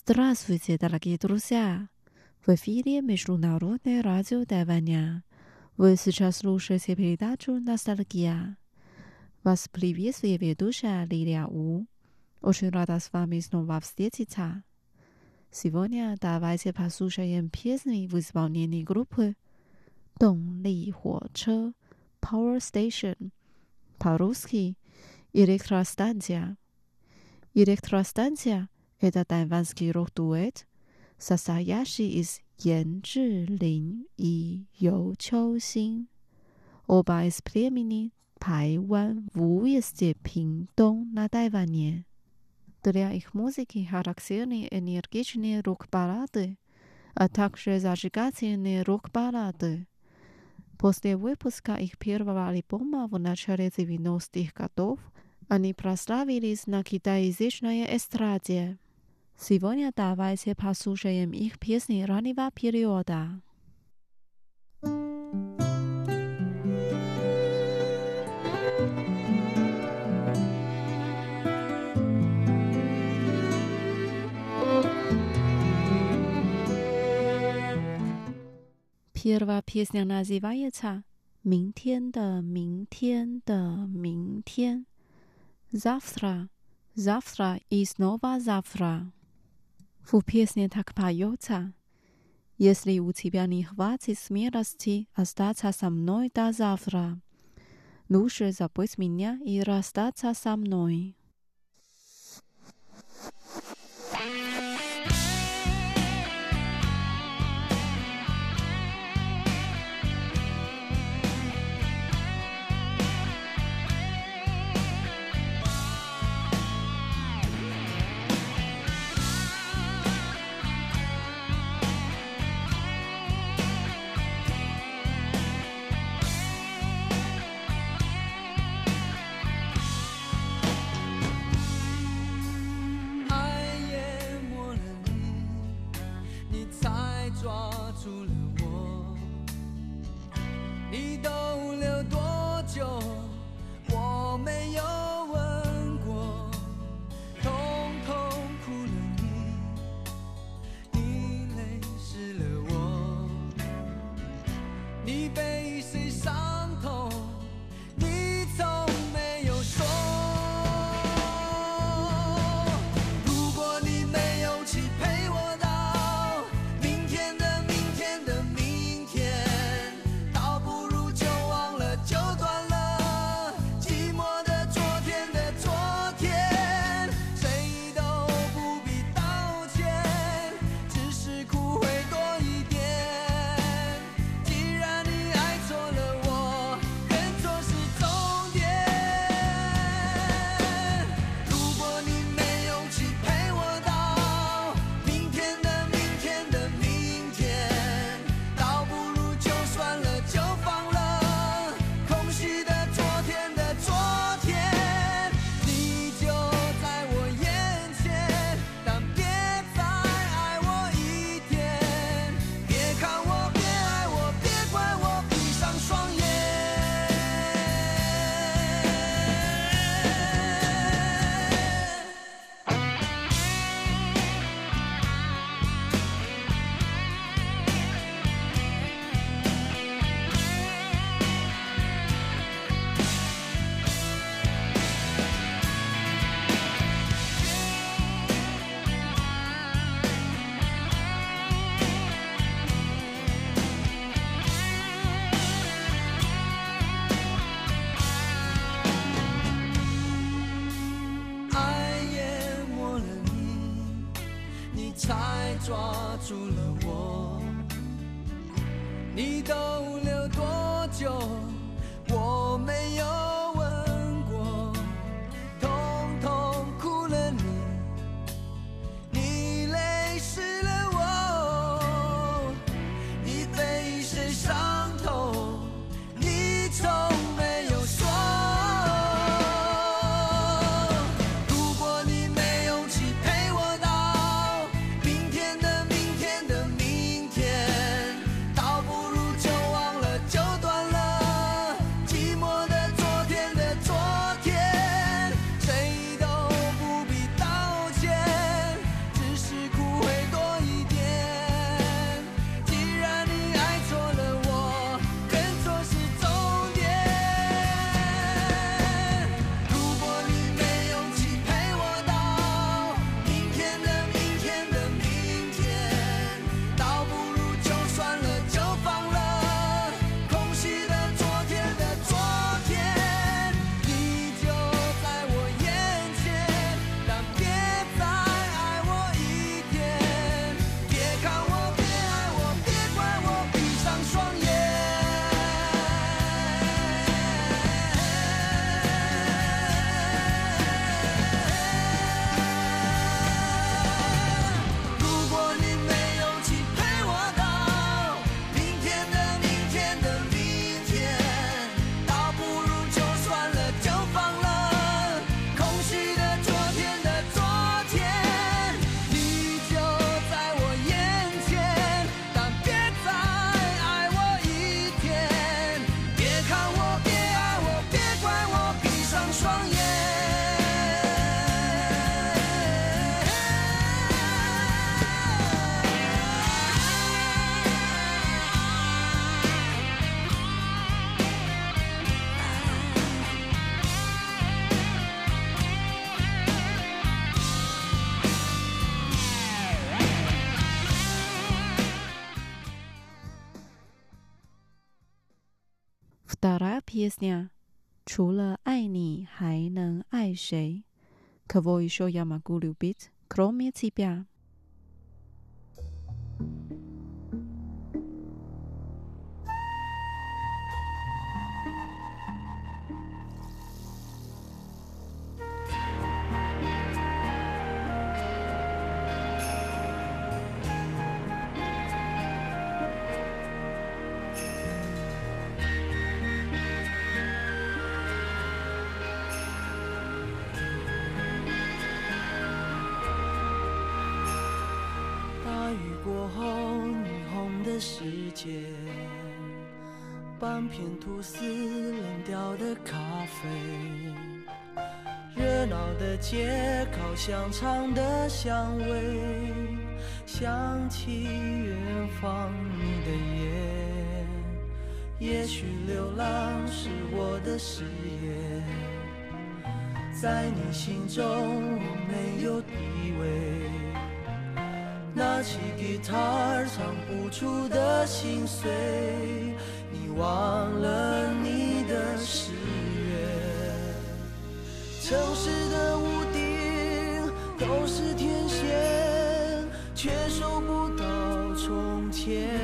Здравствуйте, дорогие друзья! В эфире Международное радио Тайваня. Вы сейчас слушаете передачу «Ностальгия». Вас приветствует ведущая Лилия У. Очень рада с вами снова встретиться. Сегодня давайте послушаем песни в исполнении группы «Дон Ли Хо Че» Power Station по-русски «Электростанция». Электростанция – это тайванский рок-дуэт, состоящий из Ян Чжилин и Ю Чоусин. Оба из племени Тайвань в уезде Пиндон на Тайване. Для их музыки характерны энергичные рок-баллады, а также зажигательные рок-баллады. После выпуска их первого альбома в начале 90-х годов они прославились на китаязычной эстраде. Сегодня давайте послушаем их песни раннего периода. Первая песня называется «Мин тен да мин тен да мин тен». Завтра, завтра и снова завтра. В песне так поется. Если у тебя не хватит смелости остаться со мной до завтра, лучше забыть меня и расстаться со мной. true love. песня？除了爱你，还能爱谁？Кого еще я могу любить, кроме тебя？ 世界，半片吐司，冷掉的咖啡，热闹的街，烤香肠的香味，想起远方你的眼。也许流浪是我的事业，在你心中我没有。起吉他，唱不出的心碎，你忘了你的誓约。城市的屋顶都是天线，却收不到从前。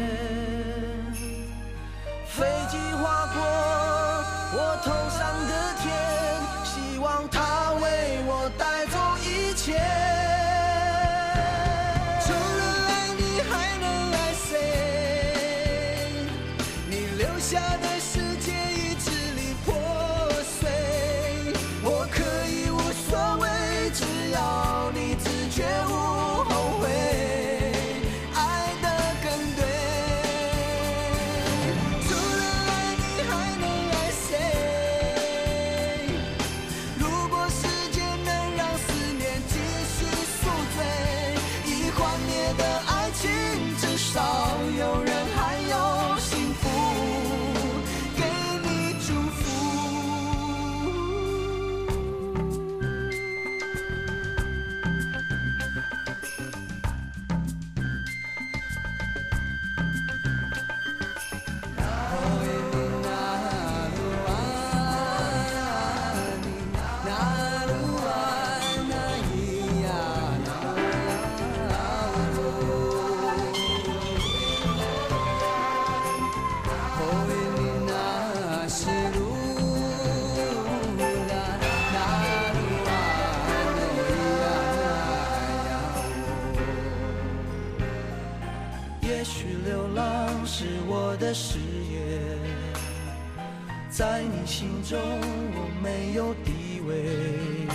心中我没有地位，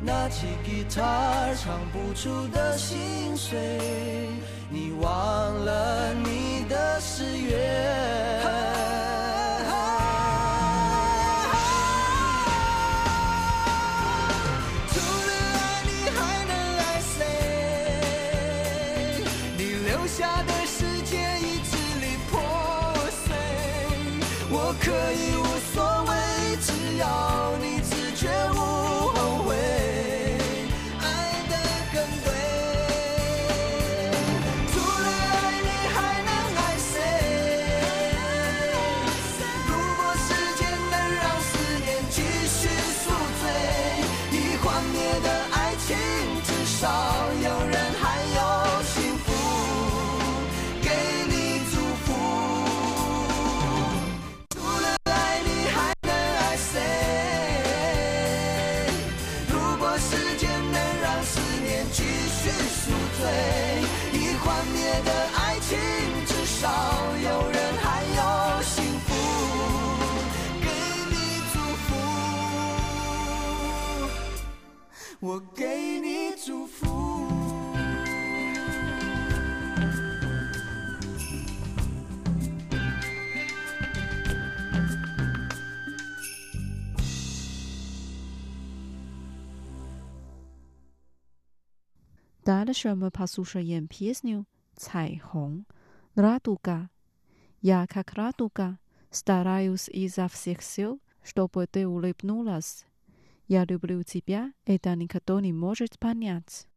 拿起吉他唱不出的心碎，你忘了你的誓约。Дальше мы послушаем песню «Цайхong» «Радуга». Я как радуга, стараюсь изо всех сил, чтобы ты улыбнулась. Я люблю тебя, это никто не может понять.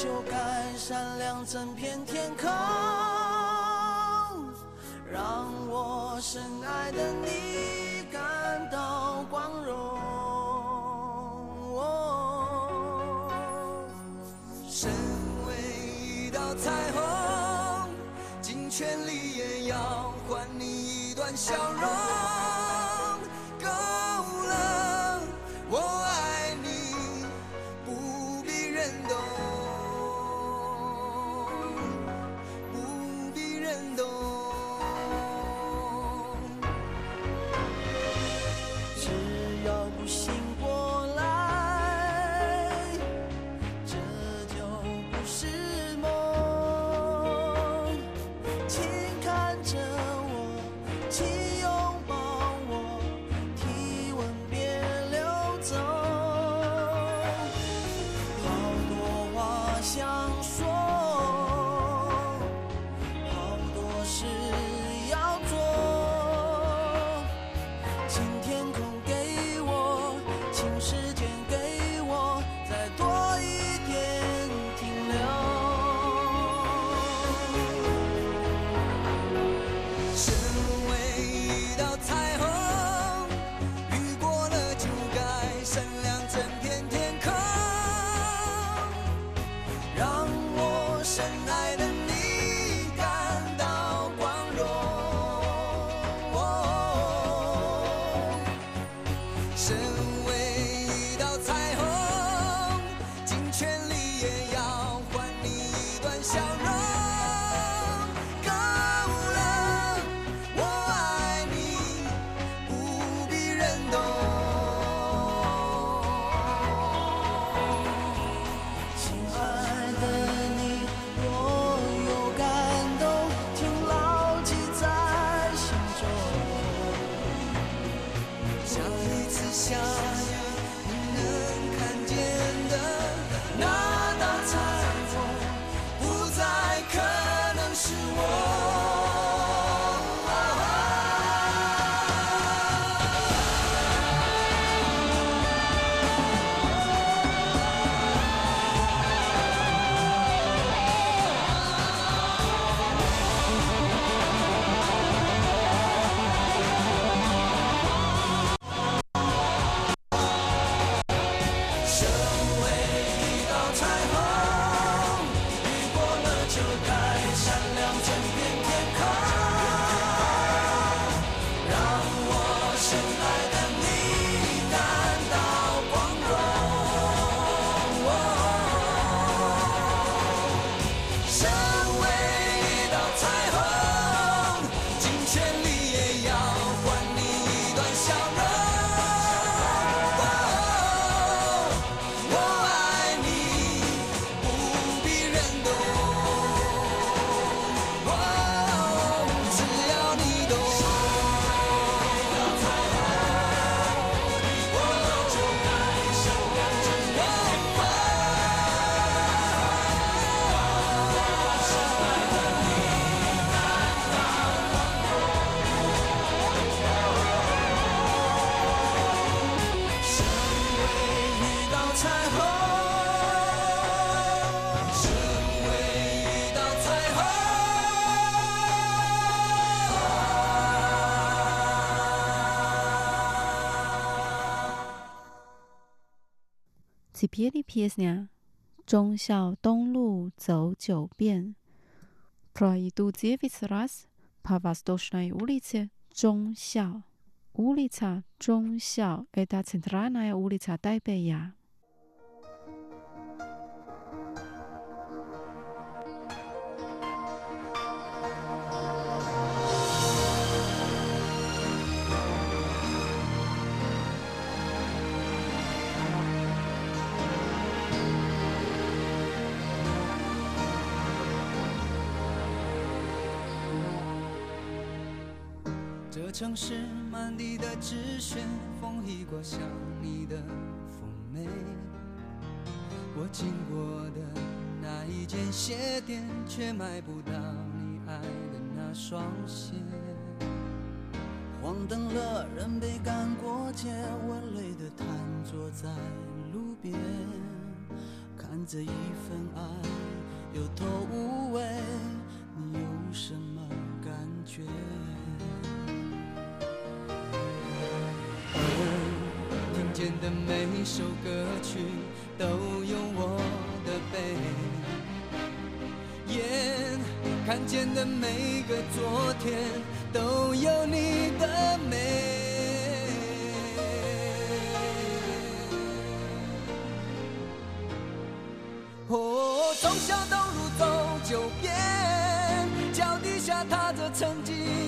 就该闪亮整片天空，让我深爱的你。pushing i p i e piesnia，忠孝东路走九遍。Proidu dziewięć raz po wschodniej ulicy 忠孝 ulica 忠孝，eta centralna ulica Taipei。城市满地的纸屑，风一刮像你的妩媚。我经过的那一间鞋店，却买不到你爱的那双鞋。黄灯了，人被赶过街，我累得瘫坐在。路边，看着一份爱有头无尾，你有什么感觉？见的每首歌曲都有我的背，眼看见的每个昨天都有你的美。哦，从小东路走九遍，脚底下踏着曾经。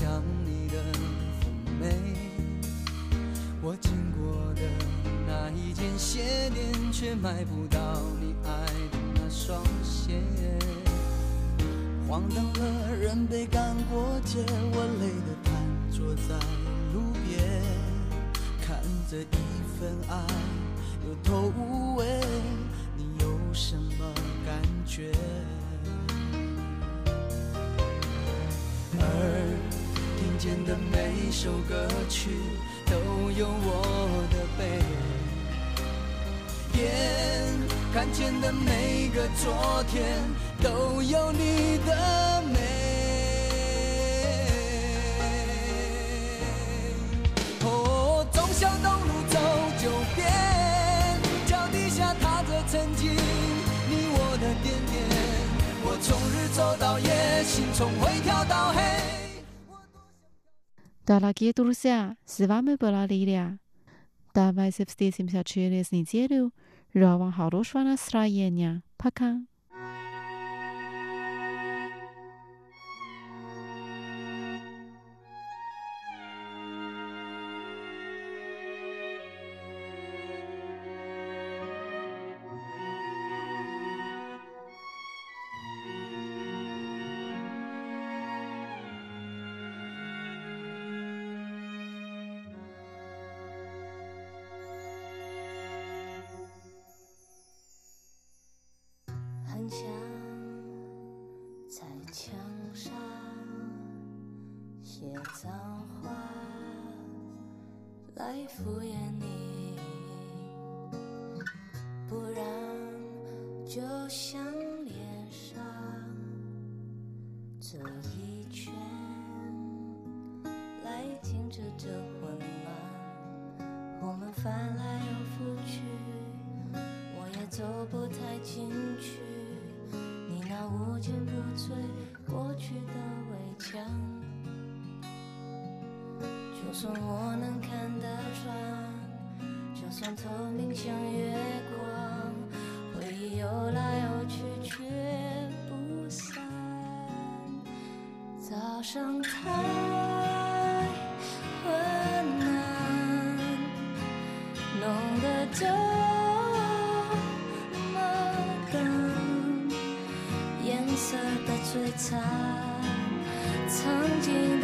想你的妩媚。我经过的那一间鞋店，却买不到的每首歌曲都有我的背，眼看见的每个昨天都有你的 Дорогие друзья, с вами была Лилия. Давайте встретимся через неделю. Желаю вам хорошего настроения. Пока. 写脏话来敷衍你，不然就像脸上这一圈来停止这混乱，我们翻来又覆去。我也走不太进去，你那无坚不摧过去的围墙，就算我能看得穿，就算透明像月光，回忆游来游去却不散。早上太昏暗，弄得这么冷，颜色的摧残，曾经